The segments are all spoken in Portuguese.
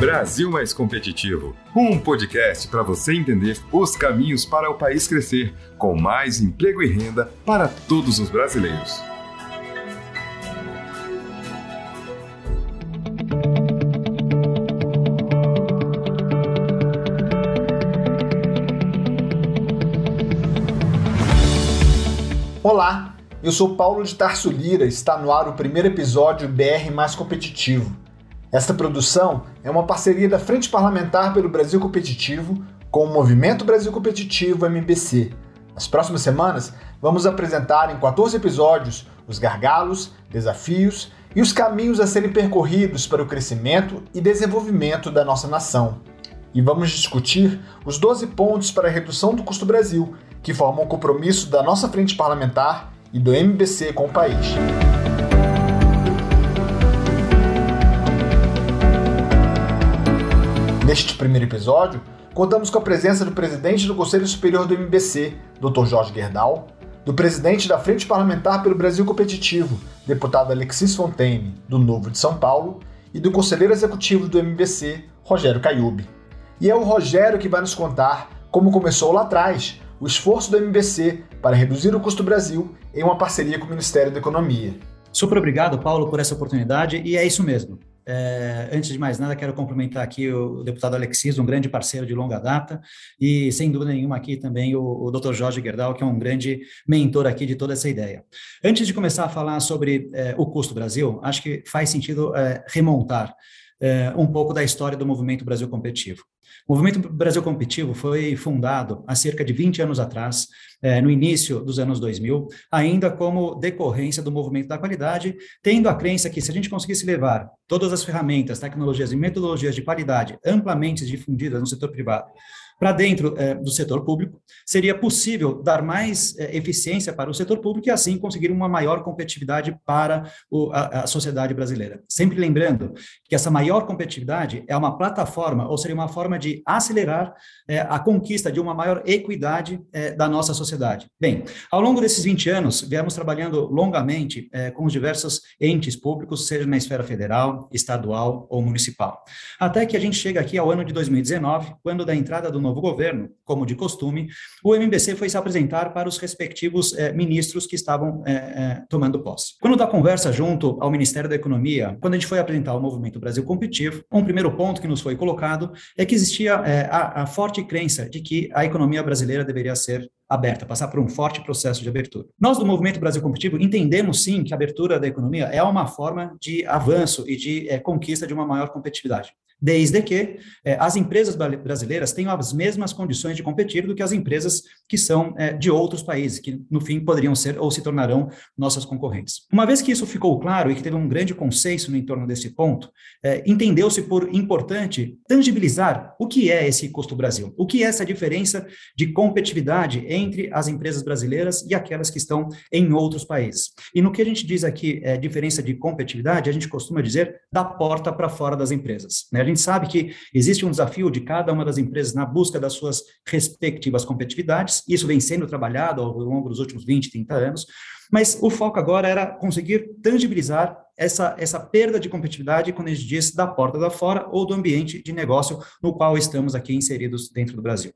Brasil Mais Competitivo um podcast para você entender os caminhos para o país crescer, com mais emprego e renda para todos os brasileiros. Olá, eu sou Paulo de Tarso Lira, está no ar o primeiro episódio BR Mais Competitivo. Esta produção é uma parceria da Frente Parlamentar pelo Brasil Competitivo com o Movimento Brasil Competitivo MBC. Nas próximas semanas, vamos apresentar em 14 episódios os gargalos, desafios e os caminhos a serem percorridos para o crescimento e desenvolvimento da nossa nação. E vamos discutir os 12 pontos para a redução do custo Brasil, que formam o compromisso da nossa frente parlamentar e do MBC com o país. Neste primeiro episódio, contamos com a presença do presidente do Conselho Superior do MBC, Dr. Jorge Gerdau, do presidente da Frente Parlamentar pelo Brasil Competitivo, deputado Alexis Fontaine, do Novo de São Paulo, e do conselheiro executivo do MBC, Rogério Caiube. E é o Rogério que vai nos contar como começou lá atrás o esforço do MBC para reduzir o custo Brasil em uma parceria com o Ministério da Economia. Super obrigado, Paulo, por essa oportunidade, e é isso mesmo. É, antes de mais nada, quero cumprimentar aqui o deputado Alexis, um grande parceiro de longa data, e sem dúvida nenhuma aqui também o, o Dr. Jorge Gerdau, que é um grande mentor aqui de toda essa ideia. Antes de começar a falar sobre é, o custo Brasil, acho que faz sentido é, remontar é, um pouco da história do movimento Brasil Competitivo. O Movimento Brasil Competitivo foi fundado há cerca de 20 anos atrás, eh, no início dos anos 2000, ainda como decorrência do movimento da qualidade, tendo a crença que se a gente conseguisse levar todas as ferramentas, tecnologias e metodologias de qualidade amplamente difundidas no setor privado para dentro é, do setor público, seria possível dar mais é, eficiência para o setor público e assim conseguir uma maior competitividade para o, a, a, sociedade brasileira. Sempre lembrando que essa maior competitividade é uma plataforma, ou seria uma forma de acelerar é, a conquista de uma maior equidade da nossa sociedade. Bem, ao longo desses 20 anos, viemos trabalhando longamente com os diversos entes públicos, seja na esfera federal, estadual ou municipal. Até que a gente chega aqui ao ano de 2019, quando da entrada do novo governo, como de costume, o MBC foi se apresentar para os respectivos eh, ministros que estavam eh, eh, tomando posse. Quando da conversa junto ao Ministério da Economia, quando a gente foi apresentar o Movimento Brasil Competitivo, um primeiro ponto que nos foi colocado é que existia a, a forte crença de que a economia brasileira deveria ser aberta, passar por um forte processo de abertura. Nós do Movimento Brasil Competitivo entendemos sim que a abertura da economia é uma forma de avanço e de é, conquista de uma maior competitividade desde que eh, as empresas brasileiras tenham as mesmas condições de competir do que as empresas que são eh, de outros países, que no fim poderiam ser ou se tornarão nossas concorrentes. Uma vez que isso ficou claro e que teve um grande consenso no entorno desse ponto, entendeu-se por importante tangibilizar o que é esse custo Brasil, o que é essa diferença de competitividade entre as empresas brasileiras e aquelas que estão em outros países. E no que a gente diz aqui, é, diferença de competitividade, a gente costuma dizer da porta para fora das empresas. Né? gente sabe que existe um desafio de cada uma das empresas na busca das suas respectivas competitividades, isso vem sendo trabalhado ao longo dos últimos 20, 30 anos, mas o foco agora era conseguir tangibilizar essa, essa perda de competitividade, quando a gente diz da porta da fora ou do ambiente de negócio no qual estamos aqui inseridos dentro do Brasil.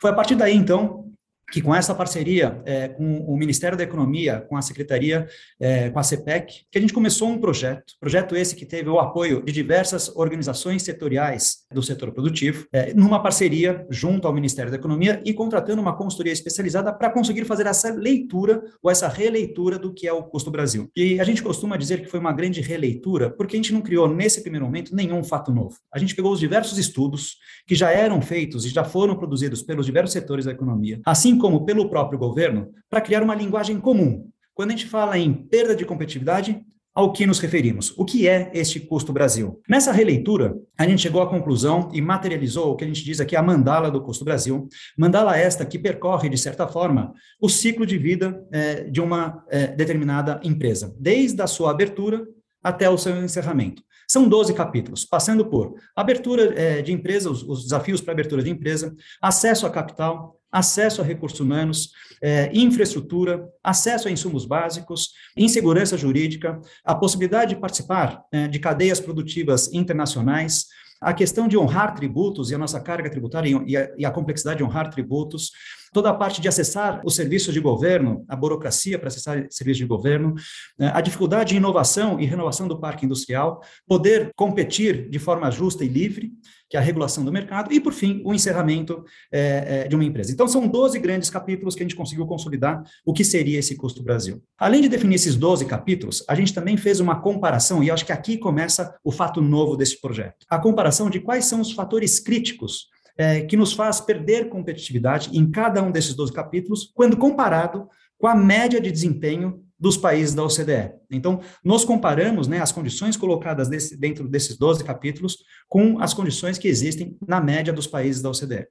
Foi a partir daí, então, que com essa parceria é, com o Ministério da Economia, com a Secretaria, é, com a CEPEC, que a gente começou um projeto, projeto esse que teve o apoio de diversas organizações setoriais do setor produtivo, é, numa parceria junto ao Ministério da Economia e contratando uma consultoria especializada para conseguir fazer essa leitura ou essa releitura do que é o custo Brasil. E a gente costuma dizer que foi uma grande releitura, porque a gente não criou nesse primeiro momento nenhum fato novo. A gente pegou os diversos estudos que já eram feitos e já foram produzidos pelos diversos setores da economia, assim como pelo próprio governo, para criar uma linguagem comum. Quando a gente fala em perda de competitividade, ao que nos referimos? O que é este custo Brasil? Nessa releitura, a gente chegou à conclusão e materializou o que a gente diz aqui a mandala do custo Brasil. Mandala esta que percorre, de certa forma, o ciclo de vida é, de uma é, determinada empresa, desde a sua abertura até o seu encerramento. São 12 capítulos, passando por abertura é, de empresa, os, os desafios para abertura de empresa, acesso a capital, acesso a recursos humanos, é, infraestrutura, acesso a insumos básicos, insegurança jurídica, a possibilidade de participar é, de cadeias produtivas internacionais, a questão de honrar tributos e a nossa carga tributária e a, e a complexidade de honrar tributos, toda a parte de acessar os serviços de governo, a burocracia para acessar serviços de governo, né, a dificuldade de inovação e renovação do parque industrial, poder competir de forma justa e livre, que é a regulação do mercado, e, por fim, o encerramento é, é, de uma empresa. Então, são 12 grandes capítulos que a gente conseguiu consolidar o que seria esse custo Brasil. Além de definir esses 12 capítulos, a gente também fez uma comparação, e acho que aqui começa o fato novo desse projeto. A comparação de quais são os fatores críticos é, que nos faz perder competitividade em cada um desses 12 capítulos, quando comparado com a média de desempenho dos países da OCDE. Então, nós comparamos né, as condições colocadas desse, dentro desses 12 capítulos com as condições que existem na média dos países da OCDE.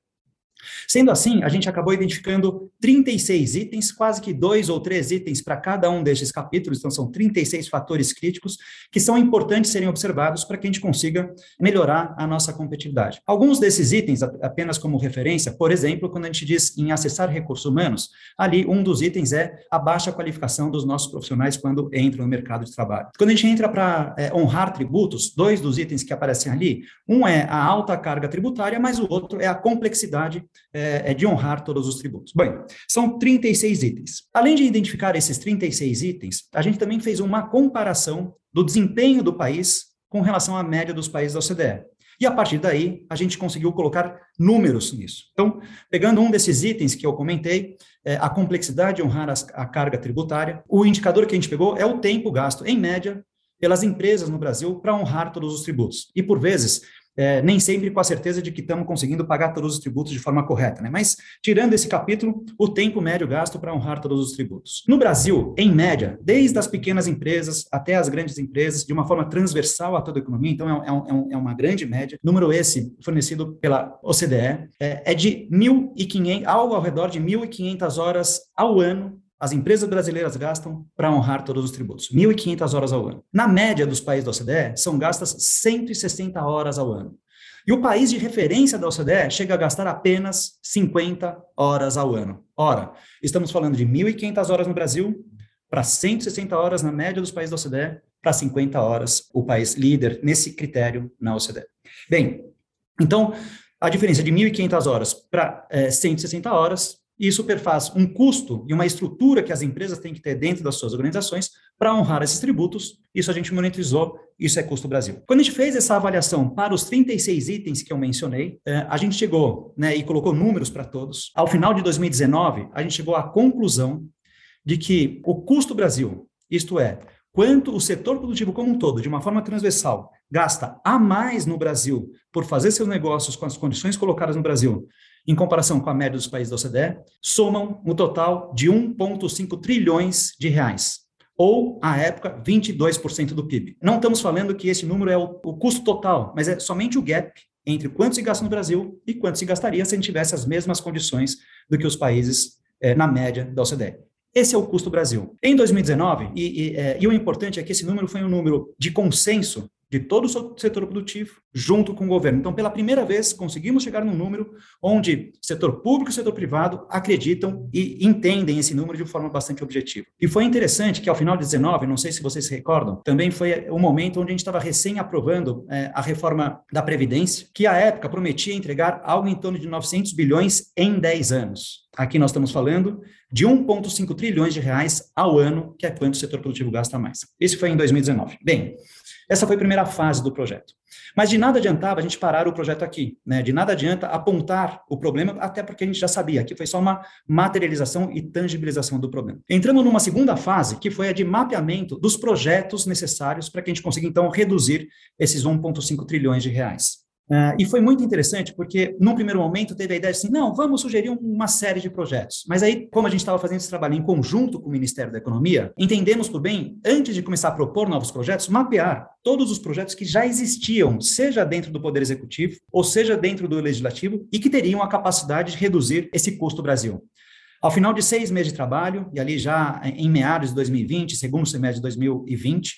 Sendo assim, a gente acabou identificando 36 itens, quase que dois ou três itens para cada um destes capítulos, então são 36 fatores críticos que são importantes serem observados para que a gente consiga melhorar a nossa competitividade. Alguns desses itens, apenas como referência, por exemplo, quando a gente diz em acessar recursos humanos, ali um dos itens é a baixa qualificação dos nossos profissionais quando entram no mercado de trabalho. Quando a gente entra para é, honrar tributos, dois dos itens que aparecem ali, um é a alta carga tributária, mas o outro é a complexidade é, é, de honrar todos os tributos. Bem, são 36 itens. Além de identificar esses 36 itens, a gente também fez uma comparação do desempenho do país com relação à média dos países da OCDE. E a partir daí, a gente conseguiu colocar números nisso. Então, pegando um desses itens que eu comentei, é, a complexidade de honrar a carga tributária, o indicador que a gente pegou é o tempo gasto, em média, pelas empresas no Brasil para honrar todos os tributos. E, por vezes, é, nem sempre com a certeza de que estamos conseguindo pagar todos os tributos de forma correta, né? Mas, tirando esse capítulo, o tempo médio gasto para honrar todos os tributos. No Brasil, em média, desde as pequenas empresas até as grandes empresas, de uma forma transversal a toda a economia, então é, é, é uma grande média, número esse fornecido pela OCDE, é, é de 1.500, algo ao redor de 1.500 horas ao ano as empresas brasileiras gastam para honrar todos os tributos, 1.500 horas ao ano. Na média dos países da OCDE, são gastas 160 horas ao ano. E o país de referência da OCDE chega a gastar apenas 50 horas ao ano. Ora, estamos falando de 1.500 horas no Brasil para 160 horas na média dos países da OCDE, para 50 horas o país líder nesse critério na OCDE. Bem, então, a diferença de 1.500 horas para é, 160 horas e isso perfaz um custo e uma estrutura que as empresas têm que ter dentro das suas organizações para honrar esses tributos. Isso a gente monitorizou, isso é custo Brasil. Quando a gente fez essa avaliação para os 36 itens que eu mencionei, eh, a gente chegou né, e colocou números para todos. Ao final de 2019, a gente chegou à conclusão de que o custo Brasil, isto é, quanto o setor produtivo como um todo, de uma forma transversal, gasta a mais no Brasil por fazer seus negócios com as condições colocadas no Brasil, em comparação com a média dos países da OCDE, somam um total de 1,5 trilhões de reais, ou, à época, 22% do PIB. Não estamos falando que esse número é o, o custo total, mas é somente o gap entre quanto se gasta no Brasil e quanto se gastaria se a gente tivesse as mesmas condições do que os países é, na média da OCDE. Esse é o custo Brasil. Em 2019, e, e, é, e, o importante é que esse número foi um número de consenso de todo o setor produtivo junto com o governo. Então, pela primeira vez, conseguimos chegar num número onde setor público e setor privado acreditam e entendem esse número de forma bastante objetiva. E foi interessante que, ao final de 19, não sei se vocês se recordam, também foi o momento onde a gente estava recém aprovando é, a reforma da Previdência, que, à época, prometia entregar algo em torno de 900 bilhões em 10 anos. Aqui nós estamos falando de 1,5 trilhões de reais ao ano, que é quanto o setor produtivo gasta mais. Isso foi em 2019. Bem, essa foi a primeira fase do projeto. Mas de nada adiantava a gente parar o projeto aqui, né? De nada adianta apontar o problema, até porque a gente já sabia que foi só uma materialização e tangibilização do problema. Entramos numa segunda fase, que foi a de mapeamento dos projetos necessários para que a gente consiga então reduzir esses 1,5 trilhões de reais. Uh, e foi muito interessante, porque num primeiro momento teve a ideia assim, não, vamos sugerir uma série de projetos. Mas aí, como a gente estava fazendo esse trabalho em conjunto com o Ministério da Economia, entendemos por bem, antes de começar a propor novos projetos, mapear todos os projetos que já existiam, seja dentro do Poder Executivo, ou seja dentro do Legislativo, e que teriam a capacidade de reduzir esse custo Brasil. Ao final de seis meses de trabalho, e ali já em meados de 2020, segundo semestre de 2020,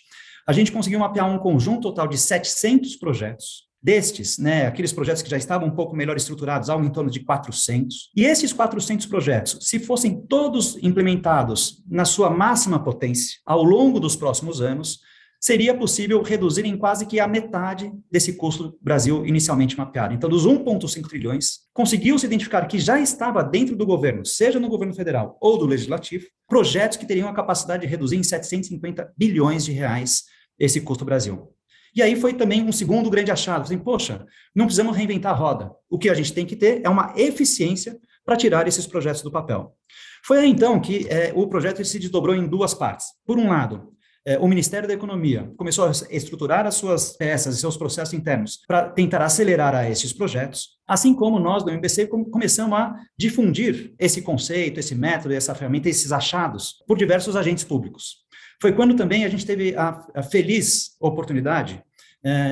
a gente conseguiu mapear um conjunto total de 700 projetos, Destes, né, aqueles projetos que já estavam um pouco melhor estruturados, algo em torno de 400. E esses 400 projetos, se fossem todos implementados na sua máxima potência ao longo dos próximos anos, seria possível reduzir em quase que a metade desse custo do Brasil inicialmente mapeado. Então, dos 1,5 trilhões, conseguiu-se identificar que já estava dentro do governo, seja no governo federal ou do legislativo, projetos que teriam a capacidade de reduzir em 750 bilhões de reais esse custo Brasil. E aí foi também um segundo grande achado. Assim, poxa, não precisamos reinventar a roda. O que a gente tem que ter é uma eficiência para tirar esses projetos do papel. Foi aí então que é, o projeto se desdobrou em duas partes. Por um lado, é, o Ministério da Economia começou a estruturar as suas peças e seus processos internos para tentar acelerar a esses projetos, assim como nós do MBC começamos a difundir esse conceito, esse método, essa ferramenta, esses achados por diversos agentes públicos. Foi quando também a gente teve a, a feliz oportunidade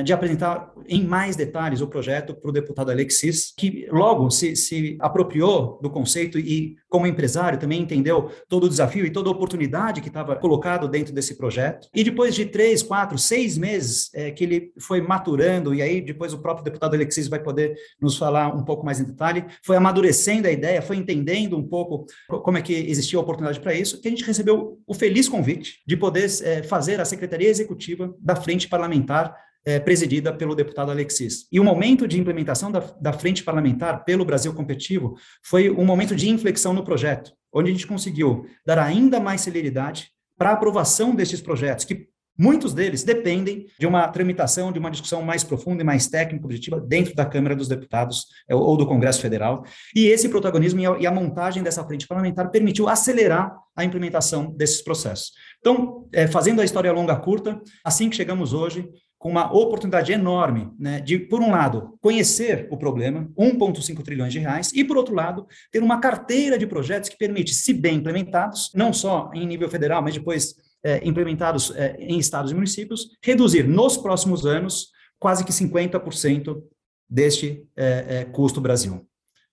de apresentar em mais detalhes o projeto para o deputado Alexis, que logo se, se apropriou do conceito e, como empresário, também entendeu todo o desafio e toda a oportunidade que estava colocado dentro desse projeto. E depois de três, quatro, seis meses é, que ele foi maturando, e aí depois o próprio deputado Alexis vai poder nos falar um pouco mais em detalhe, foi amadurecendo a ideia, foi entendendo um pouco como é que existia a oportunidade para isso, que a gente recebeu o feliz convite de poder é, fazer a Secretaria Executiva da Frente Parlamentar é, presidida pelo deputado Alexis. E o momento de implementação da, da frente parlamentar pelo Brasil Competitivo foi um momento de inflexão no projeto, onde a gente conseguiu dar ainda mais celeridade para a aprovação desses projetos, que muitos deles dependem de uma tramitação, de uma discussão mais profunda e mais técnica, objetiva, dentro da Câmara dos Deputados é, ou do Congresso Federal. E esse protagonismo e a montagem dessa frente parlamentar permitiu acelerar a implementação desses processos. Então, é, fazendo a história longa curta, assim que chegamos hoje, com uma oportunidade enorme né, de, por um lado, conhecer o problema, 1,5 trilhões de reais, e, por outro lado, ter uma carteira de projetos que permite, se bem implementados, não só em nível federal, mas depois é, implementados é, em estados e municípios, reduzir nos próximos anos quase que 50% deste é, custo Brasil.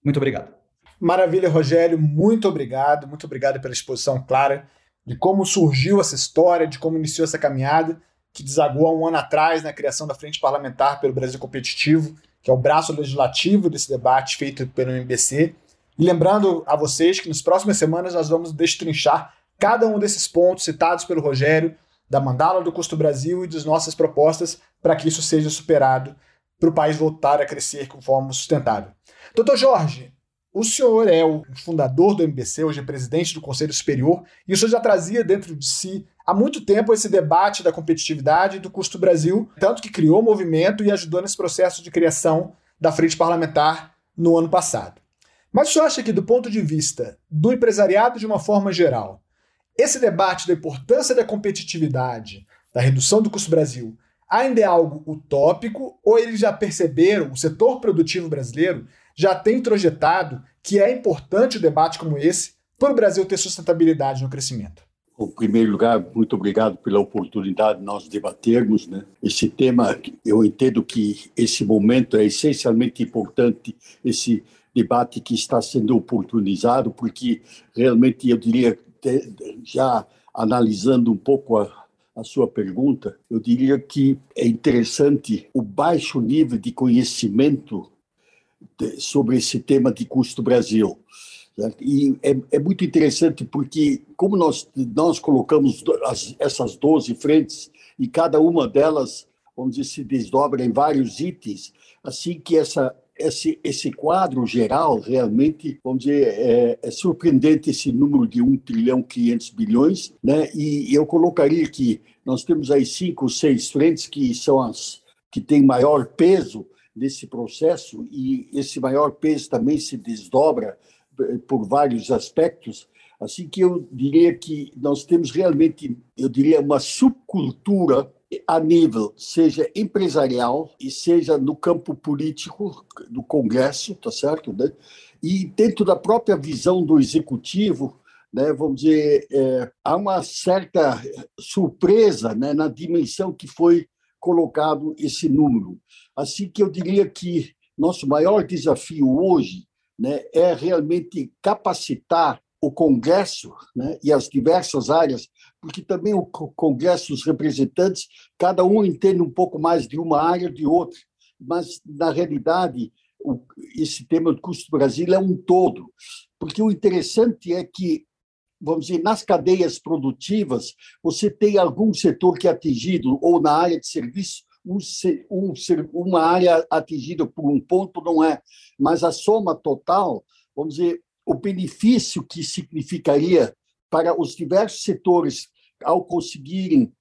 Muito obrigado. Maravilha, Rogério, muito obrigado, muito obrigado pela exposição clara de como surgiu essa história, de como iniciou essa caminhada que desagou há um ano atrás na criação da Frente Parlamentar pelo Brasil Competitivo, que é o braço legislativo desse debate feito pelo MBC. E lembrando a vocês que nas próximas semanas nós vamos destrinchar cada um desses pontos citados pelo Rogério, da mandala do Custo Brasil e das nossas propostas para que isso seja superado para o país voltar a crescer com forma sustentável. Doutor Jorge, o senhor é o fundador do MBC, hoje é presidente do Conselho Superior, e o senhor já trazia dentro de si há muito tempo esse debate da competitividade e do custo Brasil, tanto que criou o movimento e ajudou nesse processo de criação da frente parlamentar no ano passado. Mas o senhor acha que, do ponto de vista do empresariado de uma forma geral, esse debate da importância da competitividade, da redução do custo Brasil, ainda é algo utópico ou eles já perceberam, o setor produtivo brasileiro já tem projetado que é importante o um debate como esse para o Brasil ter sustentabilidade no crescimento? Em primeiro lugar, muito obrigado pela oportunidade de nós debatermos né? esse tema. Eu entendo que esse momento é essencialmente importante, esse debate que está sendo oportunizado, porque realmente eu diria, já analisando um pouco a, a sua pergunta, eu diria que é interessante o baixo nível de conhecimento sobre esse tema de custo Brasil. E é, é, muito interessante porque, como nós, nós colocamos as, essas 12 frentes, e cada uma delas, vamos dizer, se desdobra em vários itens, assim que essa, esse, esse quadro geral realmente, vamos dizer, é, é, surpreendente esse número de 1 trilhão 500 bilhões, né? E eu colocaria que nós temos aí cinco ou seis frentes que são as que têm maior peso nesse processo e esse maior peso também se desdobra por vários aspectos, assim que eu diria que nós temos realmente, eu diria, uma subcultura a nível seja empresarial e seja no campo político do Congresso, tá certo, né? E dentro da própria visão do executivo, né, vamos dizer, é, há uma certa surpresa né, na dimensão que foi colocado esse número. Assim que eu diria que nosso maior desafio hoje né, é realmente capacitar o Congresso né, e as diversas áreas, porque também o Congresso, os representantes, cada um entende um pouco mais de uma área de outra, mas, na realidade, o, esse tema do custo do Brasil é um todo, porque o interessante é que vamos dizer, nas cadeias produtivas, você tem algum setor que é atingido, ou na área de serviço, um, um, uma área atingida por um ponto não é, mas a soma total, vamos dizer, o benefício que significaria para os diversos setores ao conseguirem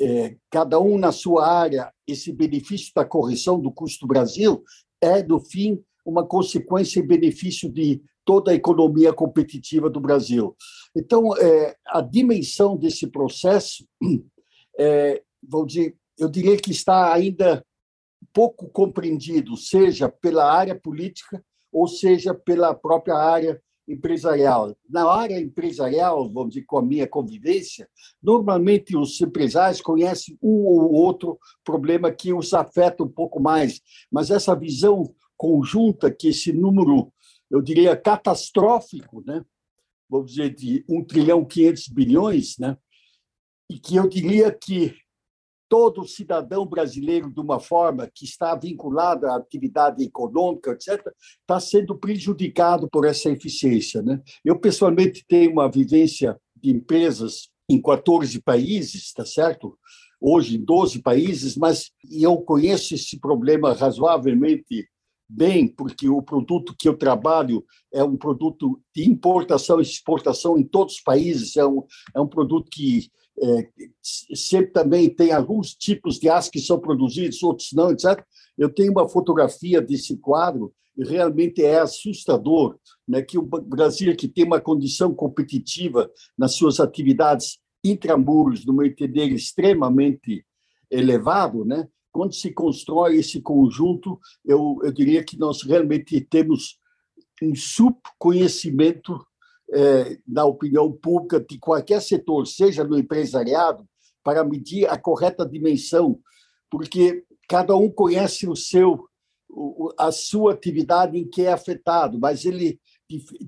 é, cada um na sua área esse benefício da correção do custo Brasil é no fim uma consequência e benefício de toda a economia competitiva do Brasil. Então, é, a dimensão desse processo, é, vou dizer, eu diria que está ainda pouco compreendido, seja pela área política ou seja pela própria área empresarial. Na área empresarial, vamos dizer, com a minha convivência, normalmente os empresários conhecem um ou outro problema que os afeta um pouco mais, mas essa visão conjunta que esse número, eu diria, catastrófico, né? vamos dizer, de 1 trilhão 500 bilhões, né? e que eu diria que todo cidadão brasileiro, de uma forma que está vinculado à atividade econômica, etc., está sendo prejudicado por essa eficiência. Né? Eu, pessoalmente, tenho uma vivência de empresas em 14 países, tá certo? Hoje em 12 países, mas eu conheço esse problema razoavelmente bem, porque o produto que eu trabalho é um produto de importação e exportação em todos os países, é um, é um produto que é, sempre também tem alguns tipos de aço que são produzidos, outros não, etc. Eu tenho uma fotografia desse quadro e realmente é assustador né, que o Brasil, que tem uma condição competitiva nas suas atividades intramuros, no meu entender, extremamente elevado, né, quando se constrói esse conjunto, eu, eu diria que nós realmente temos um subconhecimento é, opinião pública de qualquer setor, seja no empresariado, para medir a correta dimensão, porque cada um conhece o seu a sua atividade em que é afetado, mas ele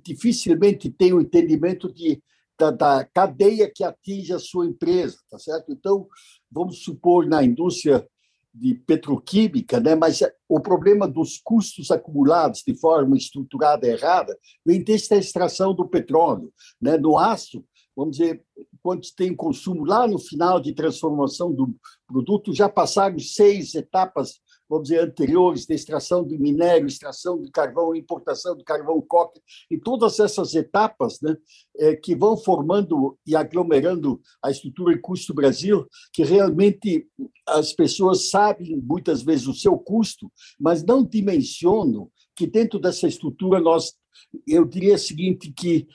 dificilmente tem o entendimento de, da, da cadeia que atinge a sua empresa, tá certo? Então, vamos supor na indústria de petroquímica, né? mas o problema dos custos acumulados de forma estruturada errada vem desde a extração do petróleo. Né? No aço, vamos dizer, quando tem consumo lá no final de transformação do produto, já passaram seis etapas vamos dizer, anteriores, de extração de minério, extração de carvão, importação de carvão coque, e todas essas etapas né, é, que vão formando e aglomerando a estrutura e custo Brasil, que realmente as pessoas sabem muitas vezes o seu custo, mas não dimensionam que dentro dessa estrutura nós, eu diria o seguinte, que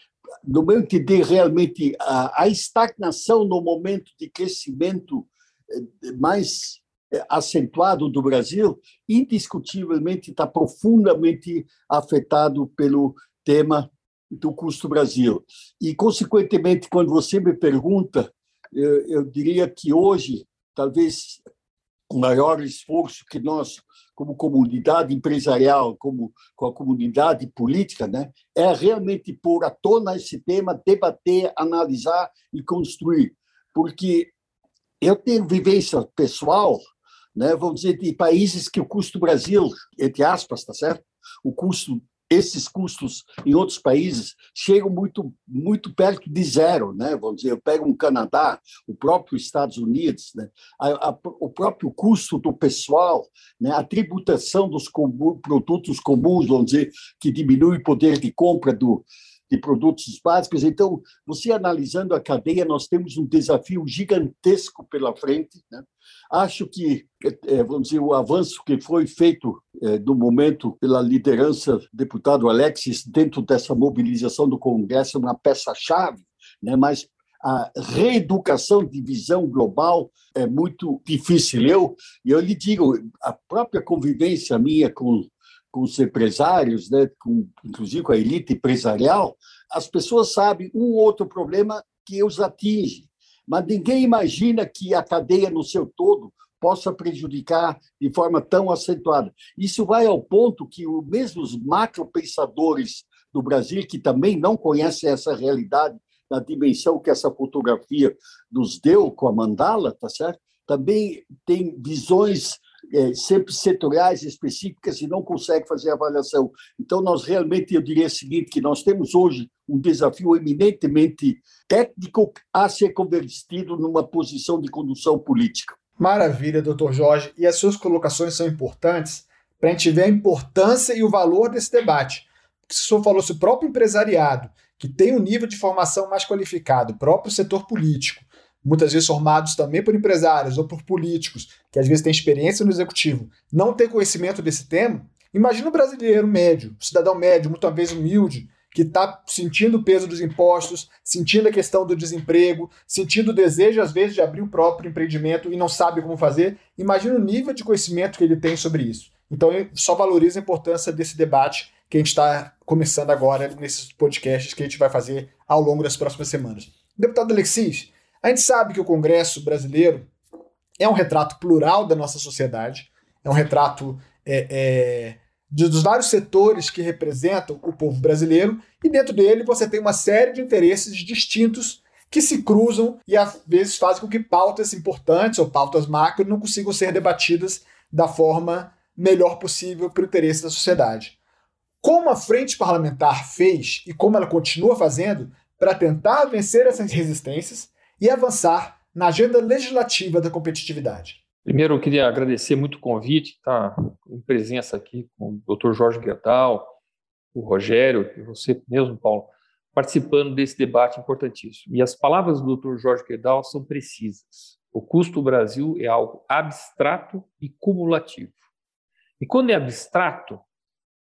no meu entender, realmente a, a estagnação no momento de crescimento é, mais acentuado do Brasil, indiscutivelmente está profundamente afetado pelo tema do custo Brasil. E, consequentemente, quando você me pergunta, eu, eu diria que hoje, talvez o maior esforço que nós, como comunidade empresarial, como com a comunidade política, né, é realmente pôr à tona esse tema, debater, analisar e construir. Porque eu tenho vivência pessoal né, vamos dizer, de países que o custo Brasil, entre aspas, tá certo? O custo, esses custos em outros países chegam muito, muito perto de zero, né? Vamos dizer, eu pego um Canadá, o próprio Estados Unidos, né? A, a, o próprio custo do pessoal, né? A tributação dos produtos comuns, vamos dizer, que diminui o poder de compra do produtos básicos. Então, você analisando a cadeia, nós temos um desafio gigantesco pela frente. Né? Acho que, é, vamos dizer, o avanço que foi feito é, no momento pela liderança do deputado Alexis dentro dessa mobilização do Congresso é uma peça-chave, né? mas a reeducação de visão global é muito difícil. Eu, eu lhe digo, a própria convivência minha com com os empresários, né, com, inclusive com a elite empresarial, as pessoas sabem um ou outro problema que os atinge, mas ninguém imagina que a cadeia no seu todo possa prejudicar de forma tão acentuada. Isso vai ao ponto que os mesmos macropensadores do Brasil, que também não conhecem essa realidade na dimensão que essa fotografia nos deu com a mandala, tá certo? Também tem visões é, sempre setoriais, específicas, e não consegue fazer avaliação. Então, nós realmente, eu diria o seguinte, que nós temos hoje um desafio eminentemente técnico a ser convertido numa posição de condução política. Maravilha, doutor Jorge. E as suas colocações são importantes para a gente ver a importância e o valor desse debate. Porque o senhor falou se o próprio empresariado, que tem um nível de formação mais qualificado, o próprio setor político, muitas vezes formados também por empresários ou por políticos, que às vezes têm experiência no executivo, não tem conhecimento desse tema, imagina o brasileiro médio, o cidadão médio, muitas vezes humilde, que está sentindo o peso dos impostos, sentindo a questão do desemprego, sentindo o desejo, às vezes, de abrir o próprio empreendimento e não sabe como fazer. Imagina o nível de conhecimento que ele tem sobre isso. Então, só valoriza a importância desse debate que a gente está começando agora nesses podcasts que a gente vai fazer ao longo das próximas semanas. Deputado Alexis, a gente sabe que o Congresso brasileiro é um retrato plural da nossa sociedade, é um retrato é, é, dos vários setores que representam o povo brasileiro, e dentro dele você tem uma série de interesses distintos que se cruzam e às vezes fazem com que pautas importantes ou pautas macro não consigam ser debatidas da forma melhor possível para o interesse da sociedade. Como a frente parlamentar fez e como ela continua fazendo para tentar vencer essas resistências e avançar na agenda legislativa da competitividade. Primeiro, eu queria agradecer muito o convite, tá em presença aqui com o Dr. Jorge Guedal, o Rogério e você mesmo, Paulo, participando desse debate importantíssimo. E as palavras do Dr. Jorge Guedal são precisas. O custo do Brasil é algo abstrato e cumulativo. E quando é abstrato,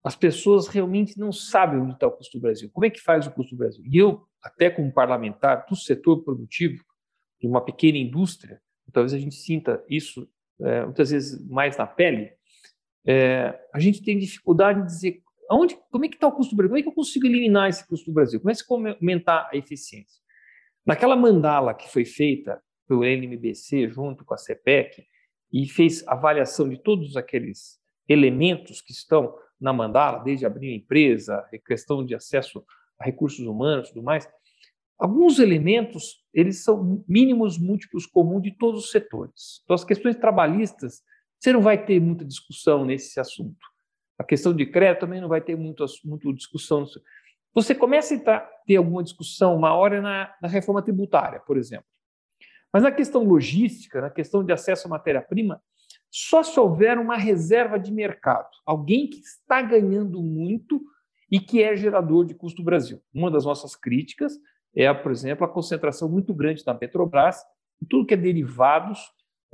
as pessoas realmente não sabem onde está o custo do Brasil. Como é que faz o custo do Brasil? E eu, até como parlamentar do setor produtivo, de uma pequena indústria, talvez a gente sinta isso é, muitas vezes mais na pele, é, a gente tem dificuldade em dizer aonde, como é que está o custo do Brasil, como é que eu consigo eliminar esse custo do Brasil, como é que eu aumentar a eficiência. Naquela mandala que foi feita pelo NMBC junto com a CPEC e fez avaliação de todos aqueles elementos que estão na mandala, desde abrir a empresa, questão de acesso a recursos humanos, tudo mais, alguns elementos eles são mínimos múltiplos comuns de todos os setores. Então, as questões trabalhistas, você não vai ter muita discussão nesse assunto. A questão de crédito também não vai ter muito, muito discussão. Você começa a ter alguma discussão uma hora na, na reforma tributária, por exemplo. Mas na questão logística, na questão de acesso à matéria-prima, só se houver uma reserva de mercado, alguém que está ganhando muito e que é gerador de custo Brasil. Uma das nossas críticas é, por exemplo, a concentração muito grande da Petrobras tudo que é derivados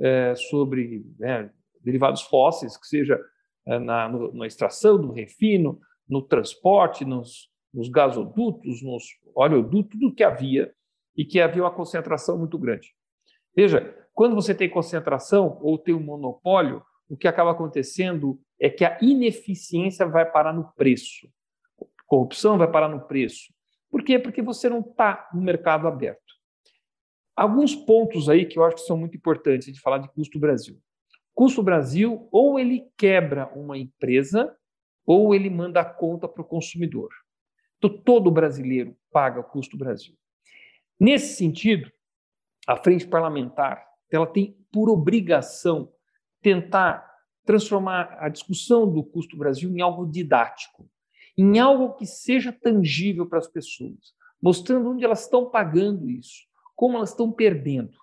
é, sobre né, derivados fósseis, que seja é, na, no, na, extração, no refino, no transporte, nos, nos gasodutos, nos oleodutos, tudo que havia e que havia uma concentração muito grande. Veja, quando você tem concentração ou tem um monopólio, o que acaba acontecendo é que a ineficiência vai parar no preço. Corrupção vai parar no preço. Por quê? Porque você não está no mercado aberto. Alguns pontos aí que eu acho que são muito importantes de falar de custo Brasil. Custo Brasil, ou ele quebra uma empresa, ou ele manda a conta para o consumidor. Então, todo brasileiro paga custo Brasil. Nesse sentido, a frente parlamentar ela tem por obrigação tentar transformar a discussão do custo Brasil em algo didático, em algo que seja tangível para as pessoas, mostrando onde elas estão pagando isso, como elas estão perdendo.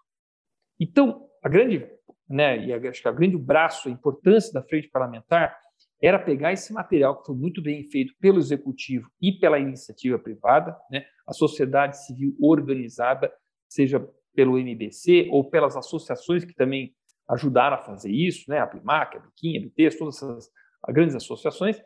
Então, a grande, né, e acho que a grande braço, a importância da frente parlamentar era pegar esse material que foi muito bem feito pelo executivo e pela iniciativa privada, né, a sociedade civil organizada, seja pelo MBC ou pelas associações que também ajudaram a fazer isso, né? a Primac, a Biquinha, a BTS, todas essas grandes associações,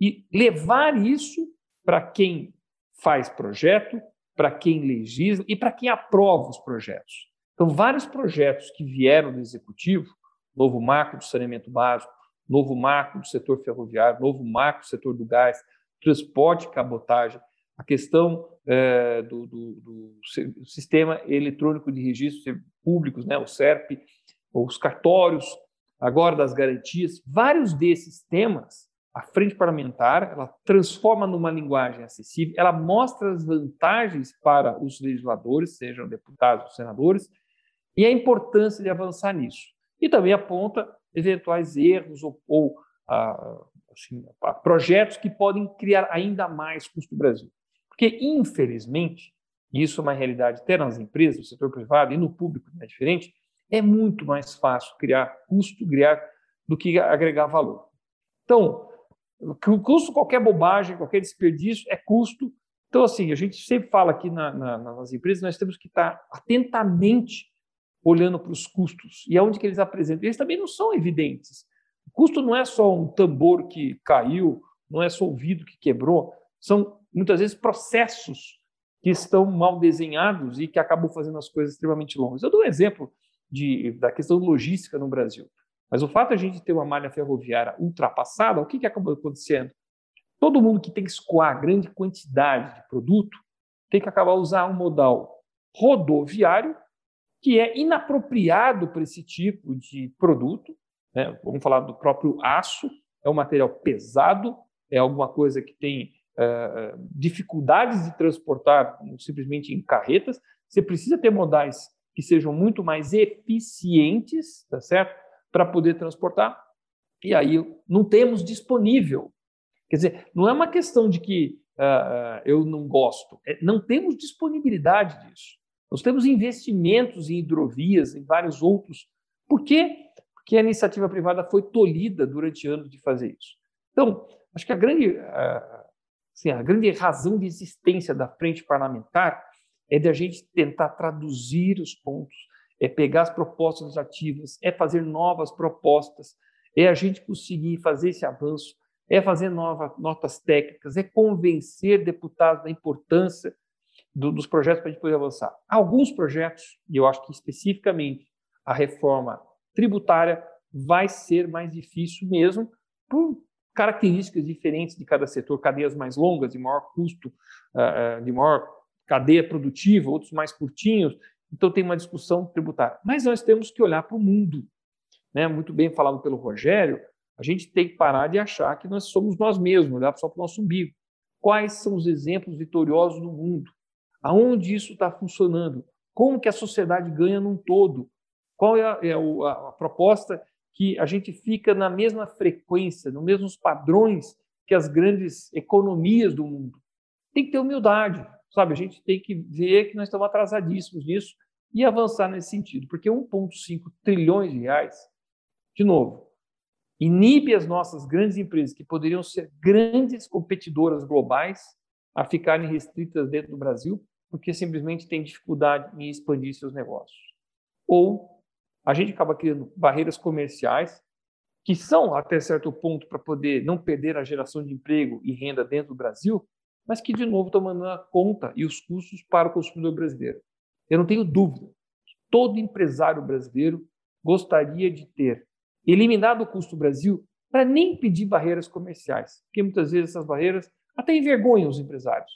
e levar isso para quem faz projeto, para quem legisla e para quem aprova os projetos. Então, vários projetos que vieram do Executivo, novo marco do saneamento básico, novo marco do setor ferroviário, novo marco do setor do gás, transporte e cabotagem, a questão é, do, do, do, sistema eletrônico de registros públicos, né, o SERP, os cartórios, agora das garantias, vários desses temas, a frente parlamentar, ela transforma numa linguagem acessível, ela mostra as vantagens para os legisladores, sejam deputados ou senadores, e a importância de avançar nisso. E também aponta eventuais erros ou, ou ah, assim, projetos que podem criar ainda mais custo Brasil. Porque, infelizmente, isso é uma realidade até nas empresas, no setor privado e no público não é diferente, é muito mais fácil criar custo criar, do que agregar valor. Então, custo, qualquer bobagem, qualquer desperdício é custo. Então, assim, a gente sempre fala aqui na, na, nas empresas, nós temos que estar atentamente olhando para os custos e aonde que eles apresentam. Eles também não são evidentes. O custo não é só um tambor que caiu, não é só o vidro que quebrou, são muitas vezes processos que estão mal desenhados e que acabam fazendo as coisas extremamente longas. Eu dou um exemplo de, da questão logística no Brasil. Mas o fato de a gente ter uma malha ferroviária ultrapassada, o que, que acabou acontecendo? Todo mundo que tem que escoar grande quantidade de produto tem que acabar usar um modal rodoviário que é inapropriado para esse tipo de produto. Né? Vamos falar do próprio aço, é um material pesado, é alguma coisa que tem uh, dificuldades de transportar simplesmente em carretas. Você precisa ter modais que sejam muito mais eficientes, tá certo? Para poder transportar. E aí não temos disponível. Quer dizer, não é uma questão de que uh, eu não gosto, é, não temos disponibilidade disso. Nós temos investimentos em hidrovias, em vários outros. Por quê? Porque a iniciativa privada foi tolhida durante anos de fazer isso. Então, acho que a grande, assim, a grande razão de existência da frente parlamentar é de a gente tentar traduzir os pontos, é pegar as propostas ativas, é fazer novas propostas, é a gente conseguir fazer esse avanço, é fazer novas notas técnicas, é convencer deputados da importância do, dos projetos para a gente poder avançar. Alguns projetos, e eu acho que especificamente a reforma tributária vai ser mais difícil mesmo por características diferentes de cada setor, cadeias mais longas, de maior custo, ah, ah, de maior cadeia produtiva, outros mais curtinhos. Então tem uma discussão tributária. Mas nós temos que olhar para o mundo. Né? Muito bem falado pelo Rogério, a gente tem que parar de achar que nós somos nós mesmos, olhar só para o nosso umbigo. Quais são os exemplos vitoriosos no mundo? Aonde isso está funcionando? Como que a sociedade ganha num todo? Qual é a, é a, a proposta que a gente fica na mesma frequência, nos mesmos padrões que as grandes economias do mundo? Tem que ter humildade, sabe? A gente tem que ver que nós estamos atrasadíssimos nisso e avançar nesse sentido, porque 1,5 trilhões de reais, de novo, inibe as nossas grandes empresas, que poderiam ser grandes competidoras globais, a ficarem restritas dentro do Brasil, porque simplesmente tem dificuldade em expandir seus negócios. Ou a gente acaba criando barreiras comerciais que são até certo ponto para poder não perder a geração de emprego e renda dentro do Brasil, mas que de novo estão mandando a conta e os custos para o consumidor brasileiro. Eu não tenho dúvida que todo empresário brasileiro gostaria de ter eliminado o custo do Brasil para nem pedir barreiras comerciais, porque muitas vezes essas barreiras até envergonham os empresários.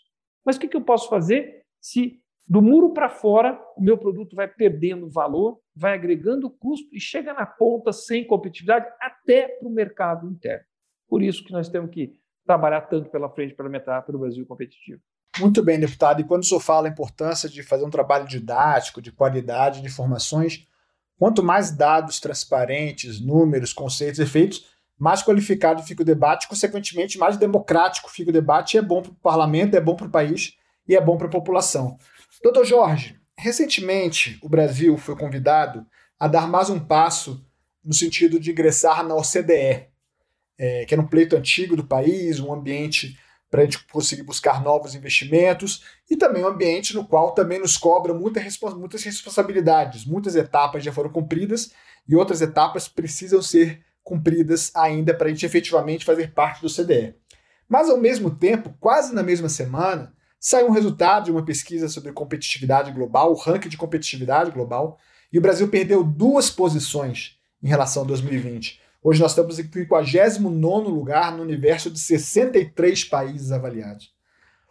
Mas o que eu posso fazer se do muro para fora o meu produto vai perdendo valor, vai agregando custo e chega na ponta sem competitividade até para o mercado interno? Por isso que nós temos que trabalhar tanto pela frente para o Brasil competitivo. Muito bem, deputado. E quando o senhor fala a importância de fazer um trabalho didático, de qualidade de informações, quanto mais dados transparentes, números, conceitos, efeitos, mais qualificado fica o debate, consequentemente, mais democrático fica o debate, e é bom para o parlamento, é bom para o país e é bom para a população. Doutor Jorge, recentemente o Brasil foi convidado a dar mais um passo no sentido de ingressar na OCDE, é, que era um pleito antigo do país, um ambiente para a gente conseguir buscar novos investimentos e também um ambiente no qual também nos cobra muita, muitas responsabilidades, muitas etapas já foram cumpridas e outras etapas precisam ser cumpridas ainda para a gente efetivamente fazer parte do CDE. Mas, ao mesmo tempo, quase na mesma semana, saiu um resultado de uma pesquisa sobre competitividade global, o ranking de competitividade global, e o Brasil perdeu duas posições em relação a 2020. Hoje nós estamos em 59 lugar no universo de 63 países avaliados.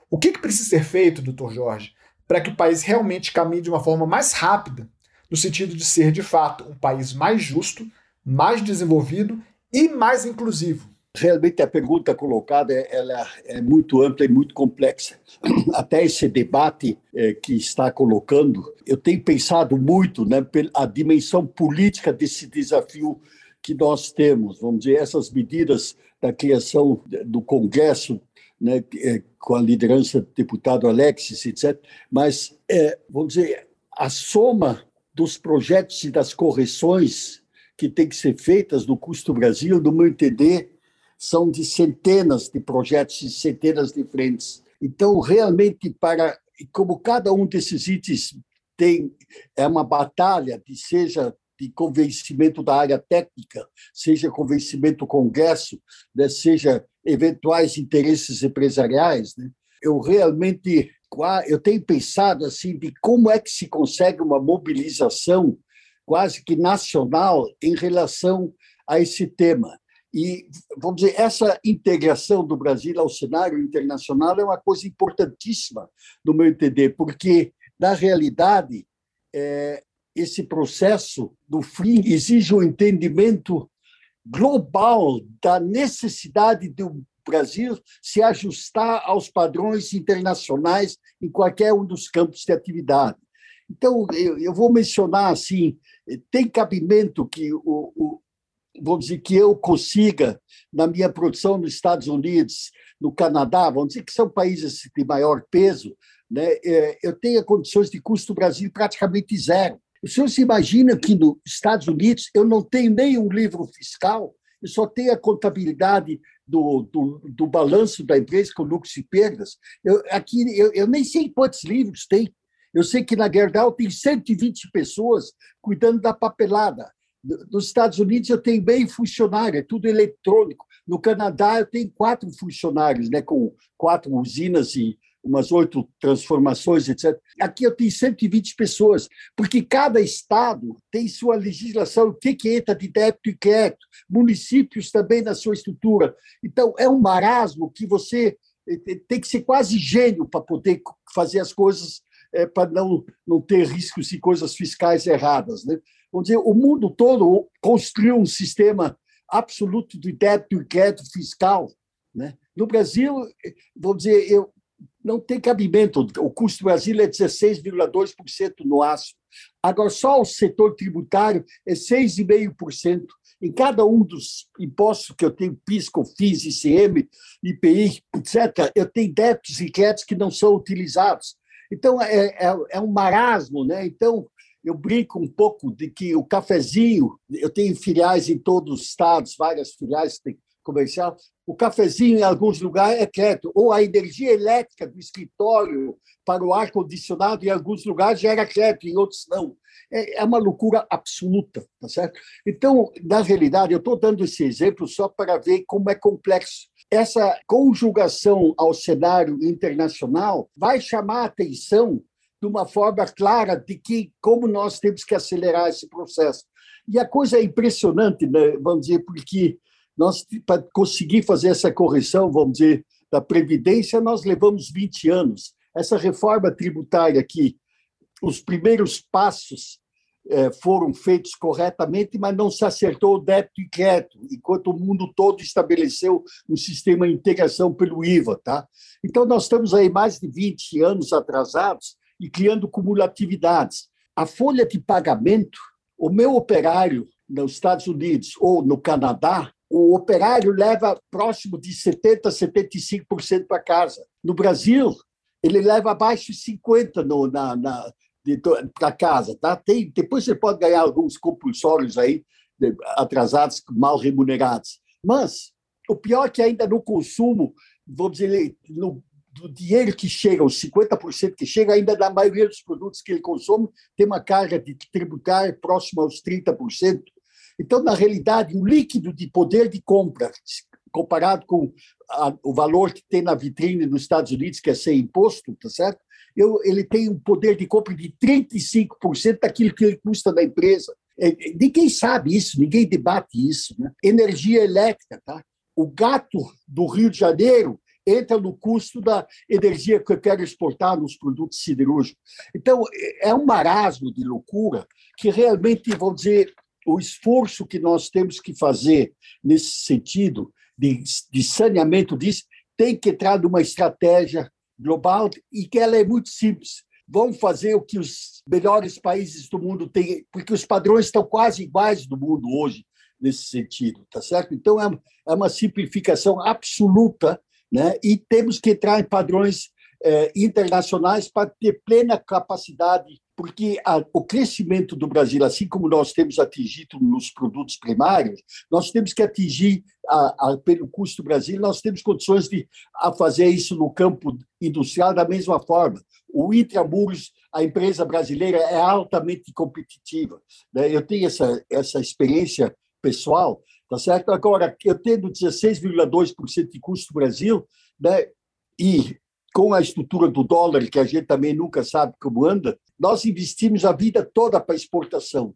O que, que precisa ser feito, doutor Jorge, para que o país realmente caminhe de uma forma mais rápida, no sentido de ser, de fato, um país mais justo, mais desenvolvido e mais inclusivo. Realmente a pergunta colocada ela é muito ampla e muito complexa. Até esse debate é, que está colocando, eu tenho pensado muito né, a dimensão política desse desafio que nós temos, vamos dizer, essas medidas da criação do Congresso, né, é, com a liderança do deputado Alexis, etc., mas, é, vamos dizer, a soma dos projetos e das correções que tem que ser feitas no custo Brasil, no meu entender, são de centenas de projetos e centenas de frentes. Então, realmente, para como cada um desses itens tem é uma batalha de seja de convencimento da área técnica, seja convencimento Congresso, né, seja eventuais interesses empresariais, né, eu realmente eu tenho pensado assim de como é que se consegue uma mobilização quase que nacional em relação a esse tema. E, vamos dizer, essa integração do Brasil ao cenário internacional é uma coisa importantíssima, no meu entender, porque, na realidade, é, esse processo do fim exige um entendimento global da necessidade do Brasil se ajustar aos padrões internacionais em qualquer um dos campos de atividade. Então, eu, vou mencionar assim, tem cabimento que o, o, vamos dizer, que eu consiga, na minha produção nos Estados Unidos, no Canadá, vamos dizer que são países de maior peso, né, é, eu tenha condições de custo Brasil praticamente zero. O senhor se imagina que nos Estados Unidos eu não tenho nem um livro fiscal, eu só tenho a contabilidade do, do, do balanço da empresa com lucros e perdas. Eu, aqui eu, eu nem sei quantos livros tem. Eu sei que na Gerdau tem 120 pessoas cuidando da papelada. Nos Estados Unidos eu tenho bem funcionário, é tudo eletrônico. No Canadá eu tenho quatro funcionários, né, com quatro usinas e umas oito transformações, etc. Aqui eu tenho 120 pessoas, porque cada estado tem sua legislação, o que, que entra de débito e crédito, municípios também na sua estrutura. Então, é um marasmo que você eh, tem que ser quase gênio para poder fazer as coisas, é, para não, não ter riscos e coisas fiscais erradas. Né? vamos dizer, o mundo todo construiu um sistema absoluto de débito e crédito fiscal. Né? No Brasil, vamos dizer, eu, não tem cabimento. O custo do Brasil é 16,2% no aço. Agora, só o setor tributário é 6,5%. Em cada um dos impostos que eu tenho, PIS, COFINS, ICM, IPI, etc., eu tenho débitos e créditos que não são utilizados. Então, é, é, é um marasmo. Né? Então, eu brinco um pouco de que o cafezinho, eu tenho filiais em todos os estados, várias filiais comercial, o cafezinho em alguns lugares é crédito, ou a energia elétrica do escritório para o ar-condicionado em alguns lugares já era crédito, em outros não. É, é uma loucura absoluta, tá certo? Então, na realidade, eu estou dando esse exemplo só para ver como é complexo. Essa conjugação ao cenário internacional vai chamar a atenção de uma forma clara de que como nós temos que acelerar esse processo. E a coisa é impressionante, né? vamos dizer, porque nós, para conseguir fazer essa correção, vamos dizer, da Previdência, nós levamos 20 anos. Essa reforma tributária aqui, os primeiros passos é, foram feitos corretamente, mas não se acertou o débito e crédito, enquanto o mundo todo estabeleceu um sistema de integração pelo IVA. Tá? Então, nós estamos aí mais de 20 anos atrasados e criando cumulatividades. A folha de pagamento, o meu operário nos Estados Unidos ou no Canadá, o operário leva próximo de 70%, 75% para casa. No Brasil, ele leva abaixo de 50% no, na, na para casa. Tá? Tem, depois você pode ganhar alguns compulsórios aí, atrasados, mal remunerados. Mas o pior é que ainda no consumo, vamos dizer, no do dinheiro que chega, os 50% que chega, ainda da maioria dos produtos que ele consome, tem uma carga de tributária próxima aos 30%. Então, na realidade, o líquido de poder de compra, comparado com a, o valor que tem na vitrine nos Estados Unidos, que é sem imposto, tá certo? Eu, ele tem um poder de compra de 35% daquilo que ele custa da empresa. É, ninguém sabe isso, ninguém debate isso. Né? Energia elétrica, tá? O gato do Rio de Janeiro entra no custo da energia que eu quero exportar nos produtos siderúrgicos. Então, é um marasmo de loucura que realmente, vou dizer, o esforço que nós temos que fazer nesse sentido de, de saneamento disso tem que entrar numa estratégia global e que ela é muito simples. Vamos fazer o que os melhores países do mundo têm, porque os padrões estão quase iguais do mundo hoje nesse sentido, tá certo? Então, é, é uma simplificação absoluta, né? e temos que entrar em padrões é, internacionais para ter plena capacidade, porque a, o crescimento do Brasil, assim como nós temos atingido nos produtos primários, nós temos que atingir, a, a, pelo custo do Brasil, nós temos condições de a fazer isso no campo industrial da mesma forma. O Intramuros, a empresa brasileira, é altamente competitiva. Né? Eu tenho essa, essa experiência pessoal, tá certo? Agora, eu tendo 16,2% de custo do Brasil, né? e com a estrutura do dólar, que a gente também nunca sabe como anda, nós investimos a vida toda para exportação.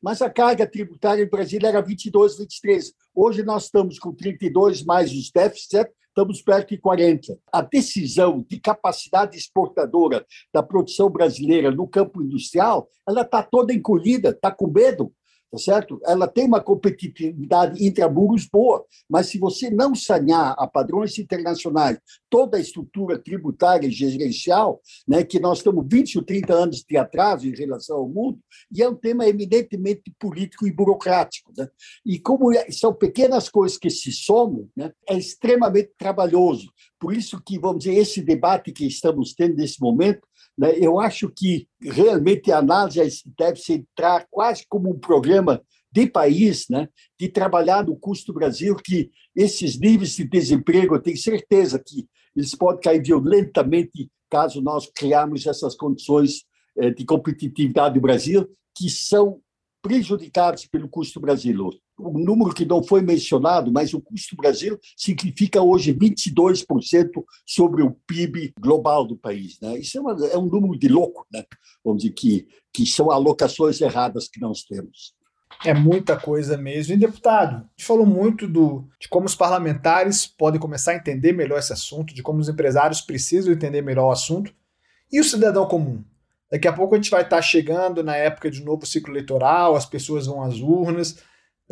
Mas a carga tributária em Brasília era 22, 23. Hoje nós estamos com 32 mais os déficits, estamos perto de 40. A decisão de capacidade exportadora da produção brasileira no campo industrial, ela está toda encolhida, está com medo tá certo? Ela tem uma competitividade intramuros boa, mas se você não sanear a padrões internacionais toda a estrutura tributária e gerencial, né, que nós estamos 20 ou 30 anos de atraso em relação ao mundo, e é um tema eminentemente político e burocrático. Né? E como é, são pequenas coisas que se somam, né, é extremamente trabalhoso. Por isso que, vamos dizer, esse debate que estamos tendo nesse momento né? Eu acho que realmente a análise deve se entrar quase como um programa de país, né, de trabalhar no custo do Brasil, que esses níveis de desemprego, eu tenho certeza que eles podem cair violentamente caso nós criarmos essas condições eh, de competitividade do Brasil, que são prejudicados pelo custo brasileiro. O número que não foi mencionado, mas o custo Brasil significa hoje 22% sobre o PIB global do país. Né? Isso é, uma, é um número de louco, né? vamos dizer, que, que são alocações erradas que nós temos. É muita coisa mesmo. E, deputado, a gente falou muito do, de como os parlamentares podem começar a entender melhor esse assunto, de como os empresários precisam entender melhor o assunto. E o cidadão comum? Daqui a pouco a gente vai estar chegando na época de novo ciclo eleitoral, as pessoas vão às urnas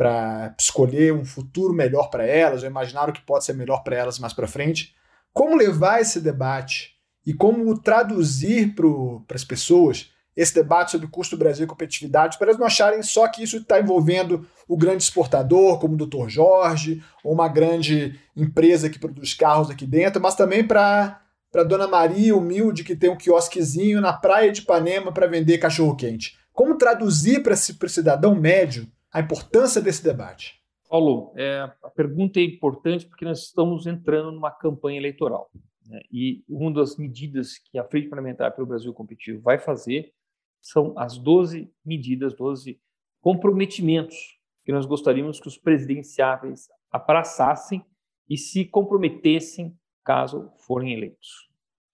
para escolher um futuro melhor para elas, ou imaginar o que pode ser melhor para elas mais para frente. Como levar esse debate e como traduzir para as pessoas esse debate sobre custo Brasil e competitividade, para elas não acharem só que isso está envolvendo o grande exportador, como o Dr. Jorge, ou uma grande empresa que produz carros aqui dentro, mas também para para Dona Maria, humilde, que tem um quiosquezinho na praia de Ipanema para vender cachorro-quente? Como traduzir para o cidadão médio a importância desse debate? Paulo, é, a pergunta é importante porque nós estamos entrando numa campanha eleitoral. Né? E uma das medidas que a Frente Parlamentar pelo Brasil Competitivo vai fazer são as 12 medidas, 12 comprometimentos que nós gostaríamos que os presidenciáveis abraçassem e se comprometessem caso forem eleitos.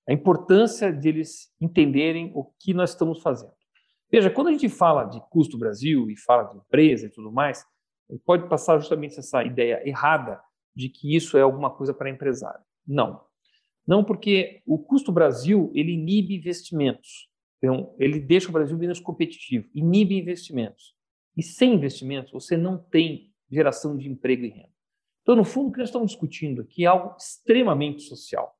A importância de eles entenderem o que nós estamos fazendo. Veja, quando a gente fala de custo Brasil e fala de empresa e tudo mais, pode passar justamente essa ideia errada de que isso é alguma coisa para empresário. Não. Não, porque o custo Brasil ele inibe investimentos. Então, ele deixa o Brasil menos competitivo, inibe investimentos. E sem investimentos, você não tem geração de emprego e renda. Então, no fundo, o que nós estamos discutindo aqui é algo extremamente social.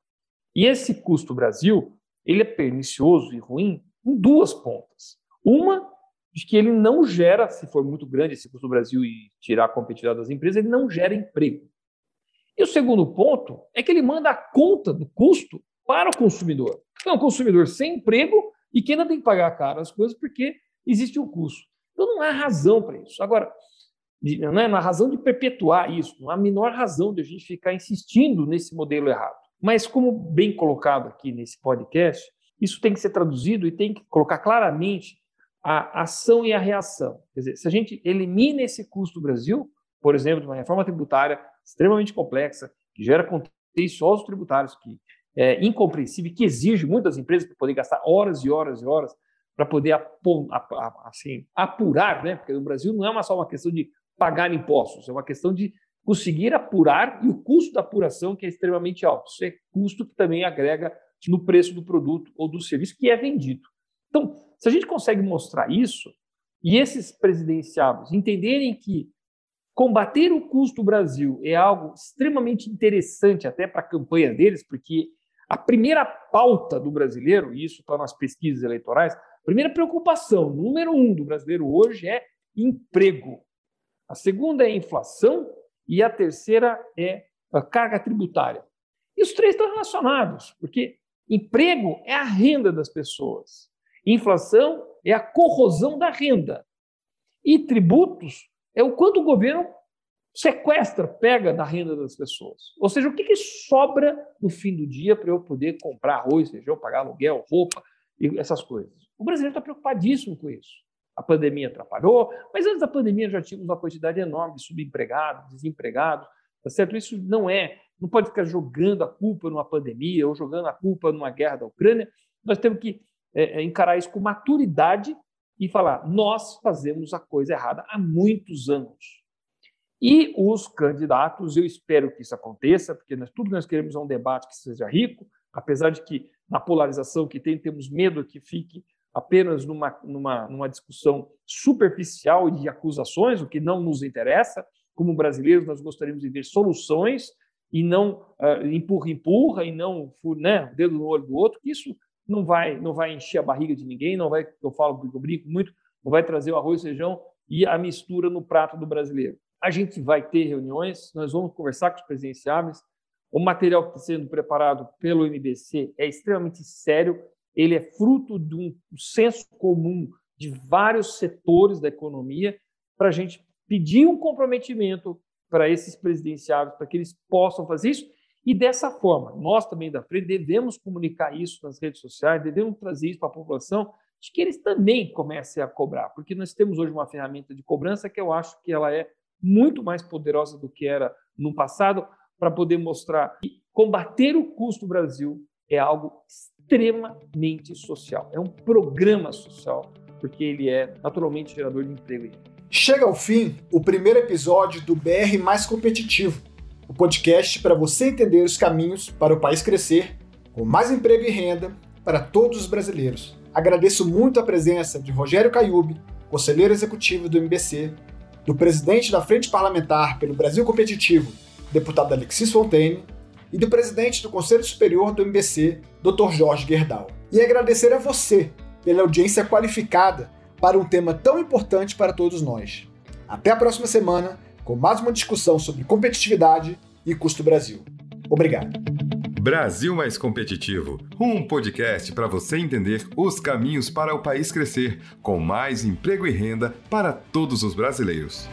E esse custo Brasil, ele é pernicioso e ruim em duas pontas. Uma, de que ele não gera, se for muito grande esse custo Brasil e tirar a competitividade das empresas, ele não gera emprego. E o segundo ponto é que ele manda a conta do custo para o consumidor. Então, um consumidor sem emprego e que ainda tem que pagar caro as coisas porque existe um custo. Então, não há razão para isso. Agora, não é na razão de perpetuar isso, não há a menor razão de a gente ficar insistindo nesse modelo errado. Mas, como bem colocado aqui nesse podcast, isso tem que ser traduzido e tem que colocar claramente a ação e a reação. Quer dizer, se a gente elimina esse custo do Brasil, por exemplo, de uma reforma tributária extremamente complexa, que gera contenciosos tributários, que é incompreensível, que exige muitas empresas para poder gastar horas e horas e horas para poder assim, apurar, né? porque no Brasil não é só uma questão de pagar impostos, é uma questão de conseguir apurar e o custo da apuração que é extremamente alto. Isso é custo que também agrega no preço do produto ou do serviço que é vendido. Então, se a gente consegue mostrar isso e esses presidenciáveis entenderem que combater o custo Brasil é algo extremamente interessante até para a campanha deles, porque a primeira pauta do brasileiro, e isso está nas pesquisas eleitorais, a primeira preocupação, número um do brasileiro hoje é emprego. A segunda é a inflação e a terceira é a carga tributária. E os três estão relacionados, porque emprego é a renda das pessoas, inflação é a corrosão da renda, e tributos é o quanto o governo sequestra, pega da renda das pessoas. Ou seja, o que, que sobra no fim do dia para eu poder comprar arroz, feijão, pagar aluguel, roupa e essas coisas. O brasileiro está preocupadíssimo com isso. A pandemia atrapalhou, mas antes da pandemia já tínhamos uma quantidade enorme de subempregados, desempregados, tá certo? Isso não é, não pode ficar jogando a culpa numa pandemia ou jogando a culpa numa guerra da Ucrânia. Nós temos que é, é encarar isso com maturidade e falar: nós fazemos a coisa errada há muitos anos. E os candidatos, eu espero que isso aconteça, porque nós, tudo que nós queremos é um debate que seja rico, apesar de que na polarização que tem, temos medo que fique apenas numa, numa, numa discussão superficial de acusações, o que não nos interessa. Como brasileiros, nós gostaríamos de ver soluções e não uh, empurra, empurra, e não né, dedo no olho do outro, isso não vai, não vai encher a barriga de ninguém, não vai, eu falo, eu brinco muito, não vai trazer o arroz, feijão e a mistura no prato do brasileiro. A gente vai ter reuniões, nós vamos conversar com os presidenciáveis. O material que está sendo preparado pelo MBC é extremamente sério, ele é fruto de um senso comum de vários setores da economia para a gente pedir um comprometimento para esses presidenciáveis, para que eles possam fazer isso. E dessa forma, nós também da frente devemos comunicar isso nas redes sociais, devemos trazer isso para a população, de que eles também comecem a cobrar, porque nós temos hoje uma ferramenta de cobrança que eu acho que ela é muito mais poderosa do que era no passado, para poder mostrar que combater o custo do Brasil é algo extremamente social. É um programa social, porque ele é naturalmente gerador de emprego. Chega ao fim o primeiro episódio do BR Mais Competitivo, o podcast para você entender os caminhos para o país crescer com mais emprego e renda para todos os brasileiros. Agradeço muito a presença de Rogério Caiube, conselheiro executivo do MBC, do presidente da Frente Parlamentar pelo Brasil Competitivo, deputado Alexis Fontaine, e do presidente do Conselho Superior do MBC, Dr. Jorge Gerdau. E agradecer a você pela audiência qualificada para um tema tão importante para todos nós. Até a próxima semana com mais uma discussão sobre competitividade e custo Brasil. Obrigado. Brasil Mais Competitivo, um podcast para você entender os caminhos para o país crescer, com mais emprego e renda para todos os brasileiros.